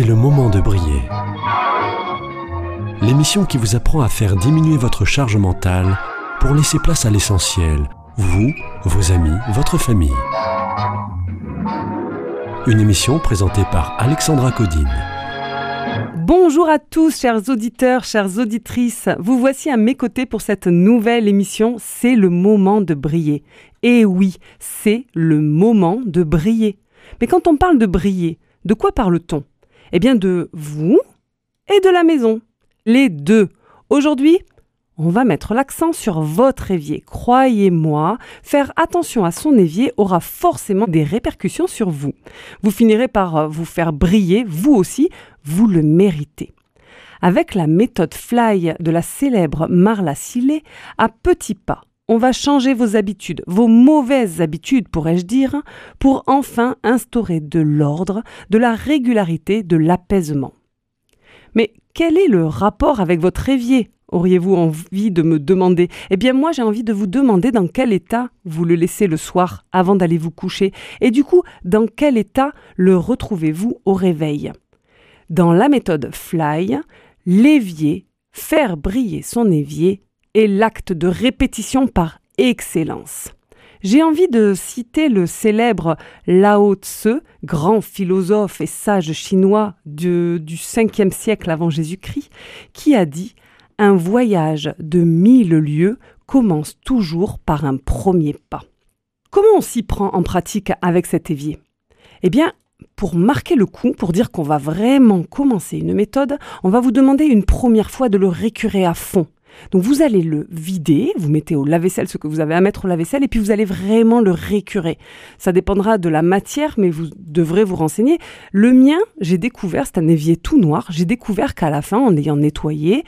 c'est le moment de briller. L'émission qui vous apprend à faire diminuer votre charge mentale pour laisser place à l'essentiel, vous, vos amis, votre famille. Une émission présentée par Alexandra Codine. Bonjour à tous, chers auditeurs, chères auditrices. Vous voici à mes côtés pour cette nouvelle émission. C'est le moment de briller. Et oui, c'est le moment de briller. Mais quand on parle de briller, de quoi parle-t-on? Eh bien de vous et de la maison. Les deux. Aujourd'hui, on va mettre l'accent sur votre évier. Croyez-moi, faire attention à son évier aura forcément des répercussions sur vous. Vous finirez par euh, vous faire briller, vous aussi, vous le méritez. Avec la méthode Fly de la célèbre Marla Sillet, à petits pas, on va changer vos habitudes, vos mauvaises habitudes pourrais-je dire, pour enfin instaurer de l'ordre, de la régularité, de l'apaisement. Mais quel est le rapport avec votre évier Auriez-vous envie de me demander? Eh bien moi j'ai envie de vous demander dans quel état vous le laissez le soir avant d'aller vous coucher. Et du coup dans quel état le retrouvez-vous au réveil? Dans la méthode Fly, l'évier, faire briller son évier, est l'acte de répétition par excellence. J'ai envie de citer le célèbre Lao Tse, grand philosophe et sage chinois du, du 5e siècle avant Jésus-Christ, qui a dit Un voyage de mille lieues commence toujours par un premier pas. Comment on s'y prend en pratique avec cet évier? Eh bien, pour marquer le coup, pour dire qu'on va vraiment commencer une méthode, on va vous demander une première fois de le récurer à fond. Donc vous allez le vider, vous mettez au lave-vaisselle ce que vous avez à mettre au lave-vaisselle et puis vous allez vraiment le récurer. Ça dépendra de la matière, mais vous devrez vous renseigner. Le mien, j'ai découvert, c'est un évier tout noir, j'ai découvert qu'à la fin, en ayant nettoyé,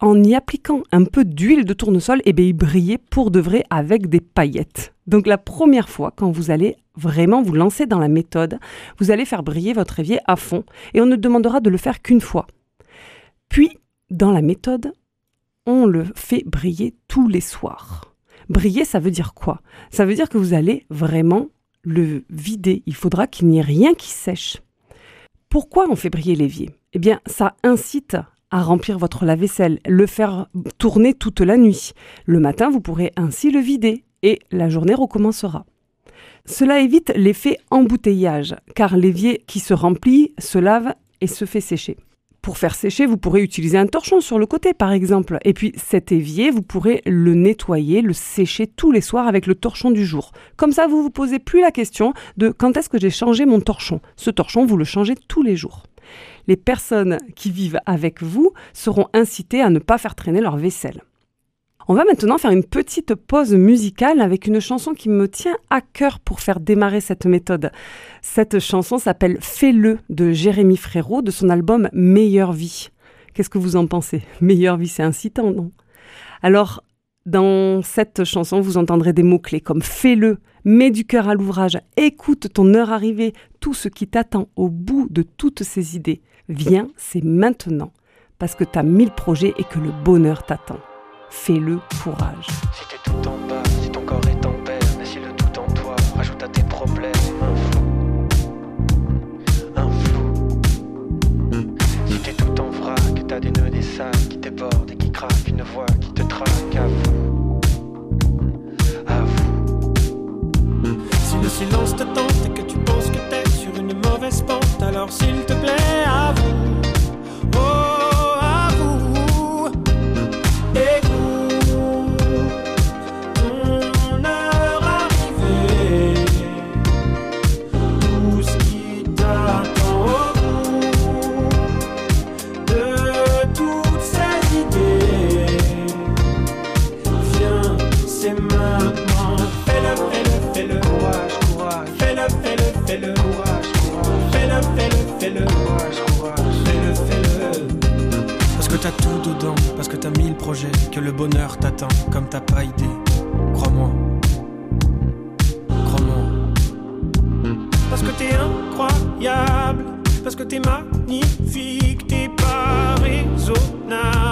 en y appliquant un peu d'huile de tournesol, eh il brillait pour de vrai avec des paillettes. Donc la première fois, quand vous allez vraiment vous lancer dans la méthode, vous allez faire briller votre évier à fond et on ne demandera de le faire qu'une fois. Puis, dans la méthode, on le fait briller tous les soirs. Briller, ça veut dire quoi? Ça veut dire que vous allez vraiment le vider. Il faudra qu'il n'y ait rien qui sèche. Pourquoi on fait briller l'évier? Eh bien, ça incite à remplir votre lave-vaisselle, le faire tourner toute la nuit. Le matin, vous pourrez ainsi le vider et la journée recommencera. Cela évite l'effet embouteillage, car l'évier qui se remplit se lave et se fait sécher. Pour faire sécher, vous pourrez utiliser un torchon sur le côté, par exemple. Et puis cet évier, vous pourrez le nettoyer, le sécher tous les soirs avec le torchon du jour. Comme ça, vous vous posez plus la question de quand est-ce que j'ai changé mon torchon? Ce torchon, vous le changez tous les jours. Les personnes qui vivent avec vous seront incitées à ne pas faire traîner leur vaisselle. On va maintenant faire une petite pause musicale avec une chanson qui me tient à cœur pour faire démarrer cette méthode. Cette chanson s'appelle Fais-le de Jérémy Frérot de son album Meilleure vie. Qu'est-ce que vous en pensez? Meilleure vie, c'est incitant, non? Alors, dans cette chanson, vous entendrez des mots-clés comme fais-le, mets du cœur à l'ouvrage, écoute ton heure arrivée, tout ce qui t'attend au bout de toutes ces idées. Viens, c'est maintenant, parce que tu as mille projets et que le bonheur t'attend fais-le courage. Que le bonheur t'attend comme t'as pas idée. Crois-moi. Crois-moi. Parce que t'es incroyable, parce que t'es magnifique, t'es pas raisonnable,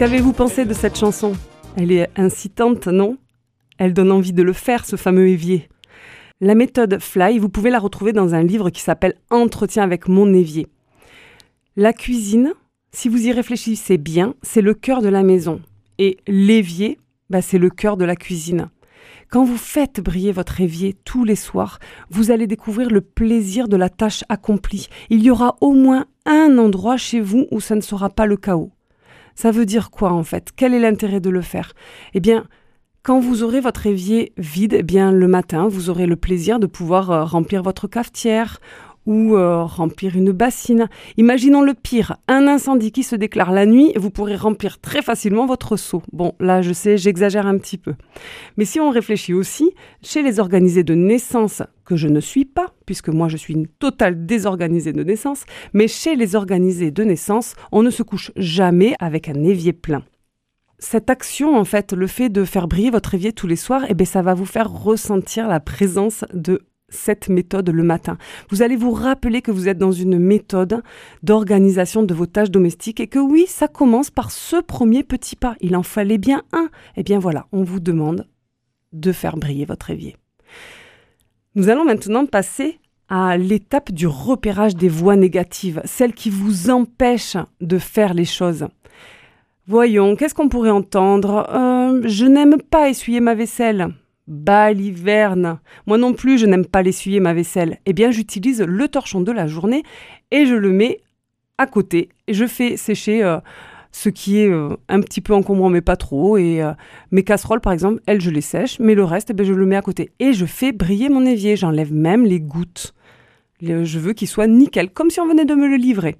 Qu'avez-vous pensé de cette chanson? Elle est incitante, non? Elle donne envie de le faire, ce fameux évier. La méthode Fly, vous pouvez la retrouver dans un livre qui s'appelle Entretien avec mon évier. La cuisine, si vous y réfléchissez bien, c'est le cœur de la maison. Et l'évier, bah, c'est le cœur de la cuisine. Quand vous faites briller votre évier tous les soirs, vous allez découvrir le plaisir de la tâche accomplie. Il y aura au moins un endroit chez vous où ça ne sera pas le chaos. Ça veut dire quoi en fait? Quel est l'intérêt de le faire? Eh bien, quand vous aurez votre évier vide, eh bien le matin, vous aurez le plaisir de pouvoir euh, remplir votre cafetière ou euh, remplir une bassine. Imaginons le pire, un incendie qui se déclare la nuit, vous pourrez remplir très facilement votre seau. Bon, là je sais, j'exagère un petit peu. Mais si on réfléchit aussi, chez les organisés de naissance, que je ne suis pas, puisque moi je suis une totale désorganisée de naissance, mais chez les organisés de naissance, on ne se couche jamais avec un évier plein cette action, en fait, le fait de faire briller votre évier tous les soirs, eh bien, ça va vous faire ressentir la présence de cette méthode le matin. Vous allez vous rappeler que vous êtes dans une méthode d'organisation de vos tâches domestiques et que oui, ça commence par ce premier petit pas. Il en fallait bien un. Eh bien voilà, on vous demande de faire briller votre évier. Nous allons maintenant passer à l'étape du repérage des voix négatives, celles qui vous empêchent de faire les choses. Voyons, qu'est-ce qu'on pourrait entendre? Euh, Je n'aime pas essuyer ma vaisselle baliverne. Moi non plus, je n'aime pas l'essuyer ma vaisselle. Eh bien, j'utilise le torchon de la journée et je le mets à côté. Et je fais sécher euh, ce qui est euh, un petit peu encombrant, mais pas trop. Et euh, mes casseroles, par exemple, elles, je les sèche, mais le reste, eh je le mets à côté. Et je fais briller mon évier. J'enlève même les gouttes. Je veux qu'il soit nickel, comme si on venait de me le livrer.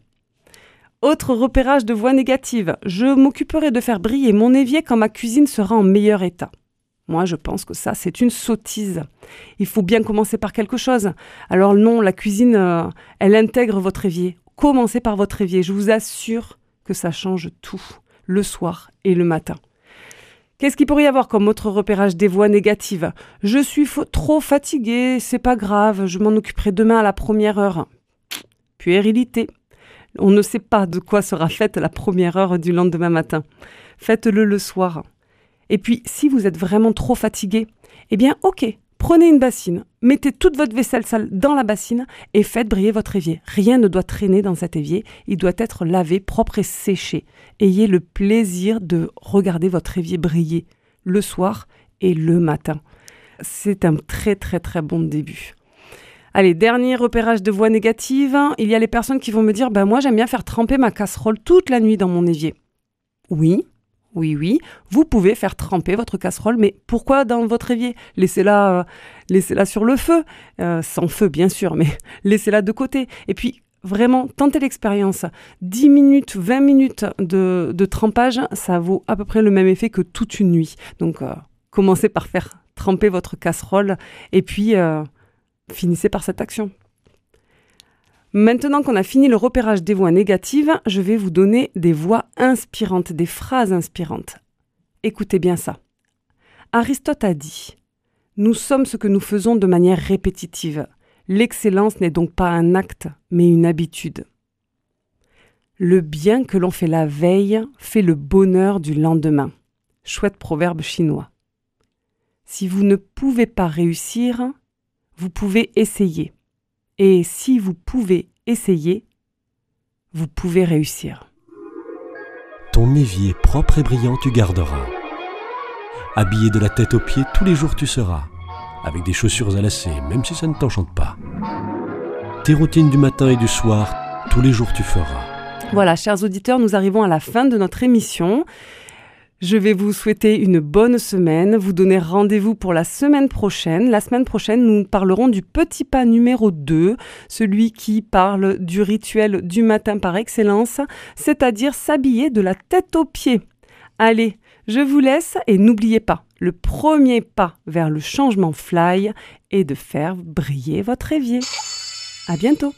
Autre repérage de voix négative. Je m'occuperai de faire briller mon évier quand ma cuisine sera en meilleur état. Moi, je pense que ça, c'est une sottise. Il faut bien commencer par quelque chose. Alors non, la cuisine, euh, elle intègre votre évier. Commencez par votre évier. Je vous assure que ça change tout, le soir et le matin. Qu'est-ce qu'il pourrait y avoir comme autre repérage des voix négatives? Je suis trop fatigué, c'est pas grave, je m'en occuperai demain à la première heure. Puérilité. On ne sait pas de quoi sera faite la première heure du lendemain matin. Faites-le le soir. Et puis, si vous êtes vraiment trop fatigué, eh bien, ok, prenez une bassine, mettez toute votre vaisselle sale dans la bassine et faites briller votre évier. Rien ne doit traîner dans cet évier, il doit être lavé, propre et séché. Ayez le plaisir de regarder votre évier briller le soir et le matin. C'est un très très très bon début. Allez, dernier repérage de voix négative. Il y a les personnes qui vont me dire, ben moi j'aime bien faire tremper ma casserole toute la nuit dans mon évier. Oui, oui, oui, vous pouvez faire tremper votre casserole, mais pourquoi dans votre évier? Laissez-la euh, laissez-la sur le feu, euh, sans feu bien sûr, mais laissez-la de côté. Et puis, vraiment, tentez l'expérience. 10 minutes, 20 minutes de, trempage, ça vaut à peu près le même effet que toute une nuit. Donc, euh, commencez par faire tremper votre casserole, et puis finissez par cette action. Maintenant qu'on a fini le repérage des voix négatives, je vais vous donner des voix inspirantes, des phrases inspirantes. Écoutez bien ça. Aristote a dit Nous sommes ce que nous faisons de manière répétitive. L'excellence n'est donc pas un acte, mais une habitude. Le bien que l'on fait la veille fait le bonheur du lendemain. Chouette proverbe chinois. Si vous ne pouvez pas réussir, vous pouvez essayer. Et si vous pouvez essayer, vous pouvez réussir. Ton évier propre et brillant tu garderas. Habillé de la tête aux pieds, tous les jours tu seras. Avec des chaussures à lacets, même si ça ne t'enchante pas. Tes routines du matin et du soir, tous les jours tu feras. Voilà, chers auditeurs, nous arrivons à la fin de notre émission. Je vais vous souhaiter une bonne semaine, vous donner rendez-vous pour la semaine prochaine. La semaine prochaine, nous parlerons du petit pas numéro 2, celui qui parle du rituel du matin par excellence, c'est-à-dire s'habiller de la tête aux pieds. Allez, je vous laisse et n'oubliez pas, le premier pas vers le changement fly est de faire briller votre évier. À bientôt.